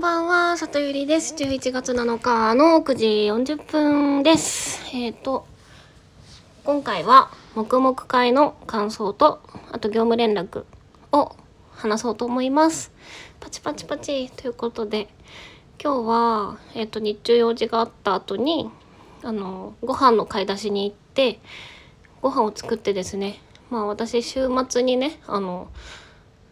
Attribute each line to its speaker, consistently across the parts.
Speaker 1: んばんは、里ゆりです。11月7日の9時40分です。えっ、と、今回は、黙々会の感想と、あと業務連絡を話そうと思います。パチパチパチということで、今日は、えっ、と、日中用事があった後に、あの、ご飯の買い出しに行って、ご飯を作ってですね、まあ私週末にね、あの、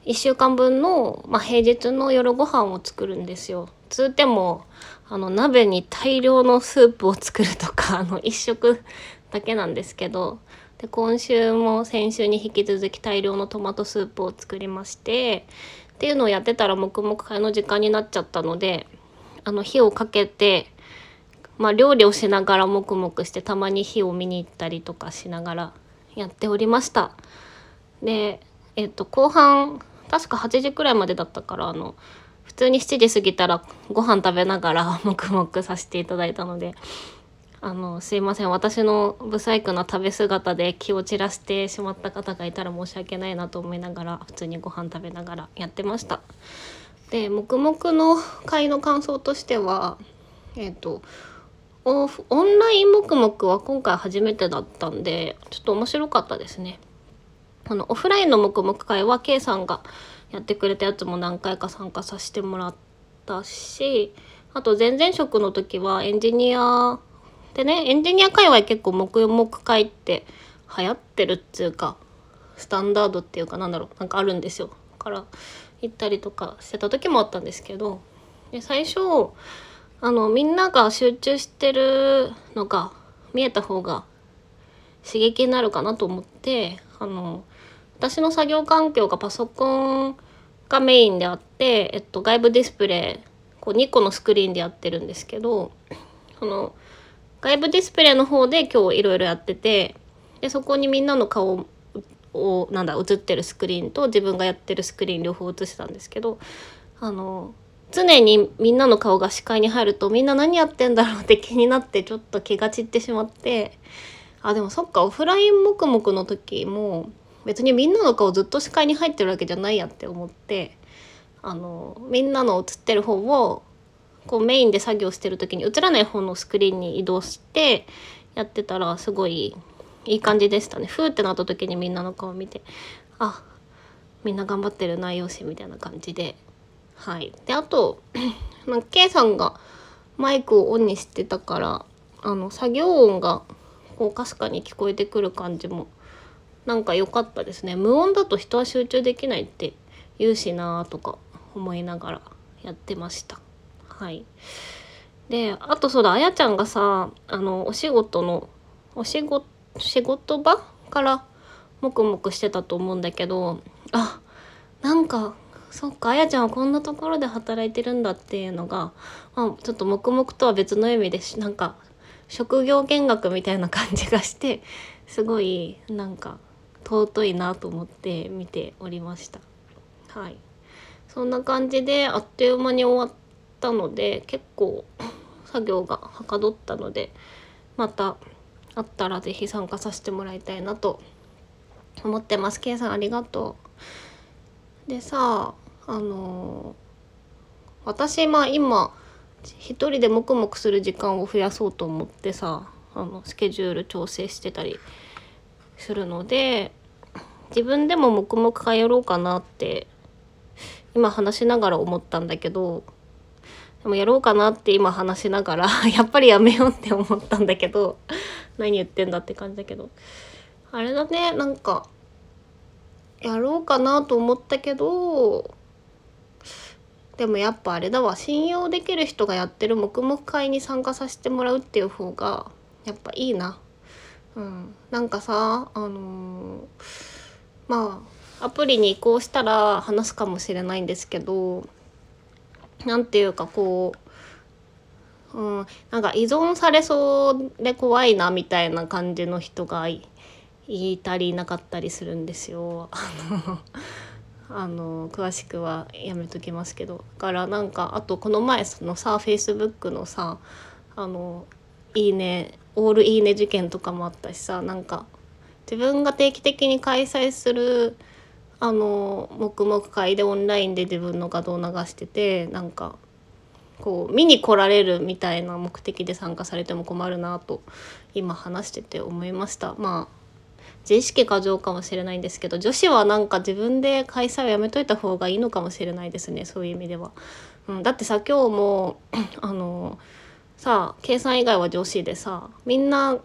Speaker 1: 1週間分の、まあ、平日の夜ご飯を作るんですよ。つってもあの鍋に大量のスープを作るとか あの1食だけなんですけどで今週も先週に引き続き大量のトマトスープを作りましてっていうのをやってたら黙々会の時間になっちゃったのであの火をかけて、まあ、料理をしながら黙々してたまに火を見に行ったりとかしながらやっておりました。でえっと後半確か8時くらいまでだったからあの普通に7時過ぎたらご飯食べながら 黙々させていただいたのであのすいません私の不細工な食べ姿で気を散らしてしまった方がいたら申し訳ないなと思いながら普通にご飯食べながらやってました。で黙々の会の感想としてはえっ、とオンライン黙々は今回初めてだったんでちょっと面白かったですね。あのオフラインの黙々会は K さんがやってくれたやつも何回か参加させてもらったしあと前々職の時はエンジニアでねエンジニア界隈結構黙々会って流行ってるっつうかスタンダードっていうかなんだろうなんかあるんですよ。から行ったりとかしてた時もあったんですけどで最初あのみんなが集中してるのが見えた方が刺激になるかなと思ってあの私の作業環境がパソコンがメインであって、えっと、外部ディスプレイこう2個のスクリーンでやってるんですけどその外部ディスプレイの方で今日いろいろやっててでそこにみんなの顔をなんだ映ってるスクリーンと自分がやってるスクリーン両方映してたんですけどあの常にみんなの顔が視界に入るとみんな何やってんだろうって気になってちょっと気が散ってしまってあでもそっかオフライン黙々の時も別にみんなの顔ずっと視界に入ってるわけじゃないやって思ってあのみんなの映ってる方をこうメインで作業してる時に映らない方のスクリーンに移動してやってたらすごいいい感じでしたね。ふーってなった時にみんなの顔見てあみんな頑張ってるなよしみたいな感じではい。であと ま K さんがマイクをオンにしてたからあの作業音がこうかすかに聞こえてくる感じもなんか良かったですね。無音だと人は集中できないって言うしなとか思いながらやってました。はい。であとそうだあやちゃんがさあのお仕事のお仕事仕事場から黙々してたと思うんだけどあなんかそっかあやちゃんはこんなところで働いてるんだっていうのが、まあ、ちょっと黙々とは別の意味でなんか職業見学みたいな感じがしてすごいなんか尊いなと思って見ておりました。はい。そんな感じであっという間に終わったので結構作業がはかどったのでまたあったら是非参加させてもらいたいなと思ってます。K さんありがとう。でさあの私まあ今一人で黙々する時間を増やそうと思ってさあのスケジュール調整してたりするので自分でも黙々会やろうかなって今話しながら思ったんだけどでもやろうかなって今話しながら やっぱりやめようって思ったんだけど何言ってんだって感じだけどあれだねなんかやろうかなと思ったけどでもやっぱあれだわ信用できる人がやってる黙々会に参加させてもらうっていう方がやっぱいいな。うん、なんかさあのーまあアプリに移行したら話すかもしれないんですけどなんていうかこう、うん、なんか依存されそうで怖いなみたいな感じの人がいたりいなかったりするんですよ。あの詳しくはやめときますけどだからなんかあとこの前そのさフェイスブックのさあのいいねオールいいね事件とかもあったしさなんか自分が定期的に開催するあの黙々会でオンラインで自分の画像を流しててなんかこう見に来られるみたいな目的で参加されても困るなと今話してて思いましたまあ自意識過剰かもしれないんですけど女子はなんか自分で開催をやめといた方がいいのかもしれないですねそういう意味では。うん、だってさ今日も あのさあ計算以外は女子でさみんな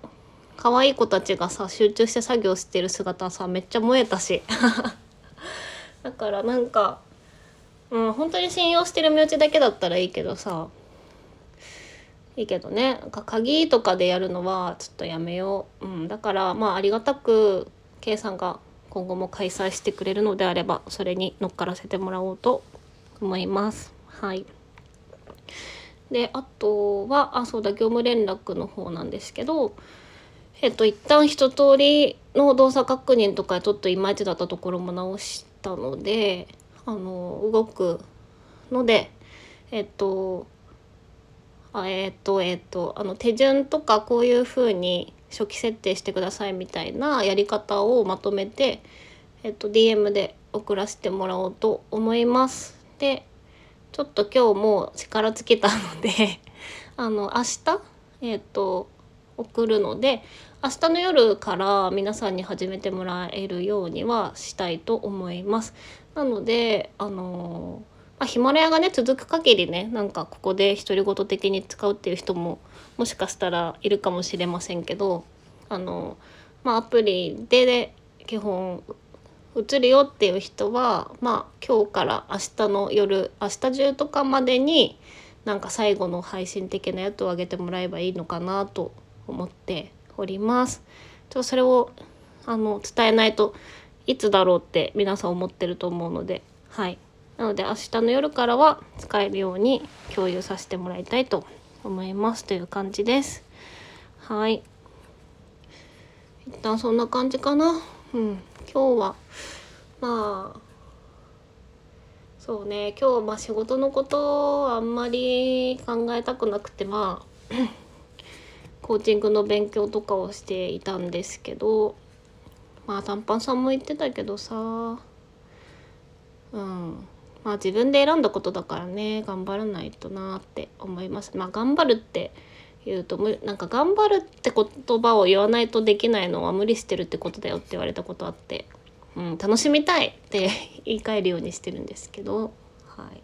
Speaker 1: 可愛い子たちがさ集中して作業してる姿さめっちゃ燃えたし。だからなんか、うん、本当に信用してる身内だけだったらいいけどさいいけどね。なんか鍵とかでやるのはちょっとやめよう、うん、だからまあありがたく K さんが今後も開催してくれるのであればそれに乗っからせてもらおうと思います。はい。であとはあそうだ業務連絡の方なんですけどえっと一旦一通りの動作確認とかちょっといまいちだったところも直したのであの動くのでえっとあえっ、とえっ、とあの手順とかこういうふうに初期設定してくださいみたいなやり方をまとめて、えっ、と DM で送らせてもらおうと思います。でちょっと今日も力尽きたので あの明日えっ、と送るので明日の夜から皆さんに始めてもらえるようにはしたいと思います。なのであのまあ、ヒマラヤがね続く限りねなんかここで独り言的に使うっていう人ももしかしたらいるかもしれませんけどあの、まあ、アプリで基本映るよっていう人はまあ今日から明日の夜明日中とかまでになんか最後の配信的なやつを上げてもらえばいいのかなと思っております。ちょっとそれをあの伝えないといつだろうって皆さん思ってると思うのではいなので明日の夜からは使えるように共有させてもらいたいと思いますという感じです。はい。一旦そんな感じかな。うん。今日は、まあ、そうね、今日まあ仕事のことあんまり考えたくなくて、まあ、コーチングの勉強とかをしていたんですけど、まあ短パンさんも言ってたけどさ、うん。まあ自分で選んだことだからね頑張らないとなって思いますまあ頑張るって言うとなんか頑張るって言葉を言わないとできないのは無理してるってことだよって言われたことあって、うん、楽しみたいって言い換えるようにしてるんですけど、はい、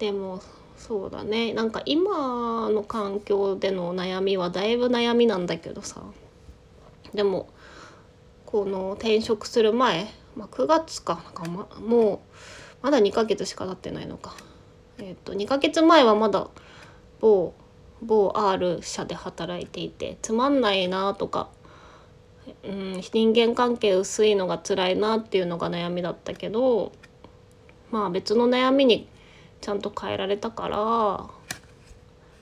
Speaker 1: でもそうだね。なんか今の環境での悩みはだいぶ悩みなんだけどさ。でもこの転職する前、まあ、9月かなんか、ま、もうまだ2ヶ月しか経ってないのか。えっ、ー、と2ヶ月前はまだ某某 R 社で働いていてつまんないなとか、うん、人間関係薄いのが辛いなっていうのが悩みだったけどまあ別の悩みにちゃんと変えられたから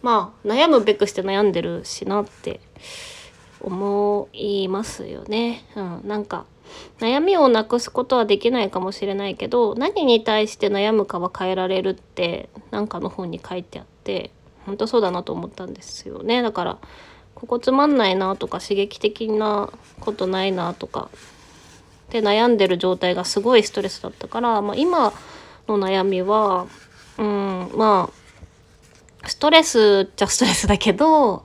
Speaker 1: まあ悩むべくして悩んでるしなって思いますよね。うん、なんか悩みをなくすことはできないかもしれないけど何に対して悩むかは変えられるって何かの本に書いてあって本当そうだなと思ったんですよねだからここつまんないなとか刺激的なことないなとかで悩んでる状態がすごいストレスだったから、まあ、今の悩みはうんまあストレスっちゃストレスだけど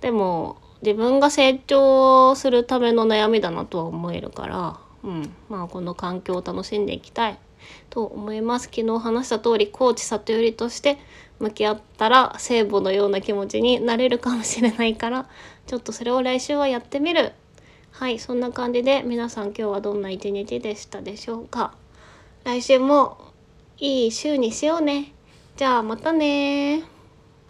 Speaker 1: でも自分が成長するための悩みだなとは思えるから、うん、まあこの環境を楽しんでいきたいと思います。昨日話した通りコーチ里寄りとして向き合ったら聖母のような気持ちになれるかもしれないからちょっとそれを来週はやってみる。はいそんな感じで皆さん今日はどんな一日でしたでしょうか。来週もいい週にしようね。じゃあまたね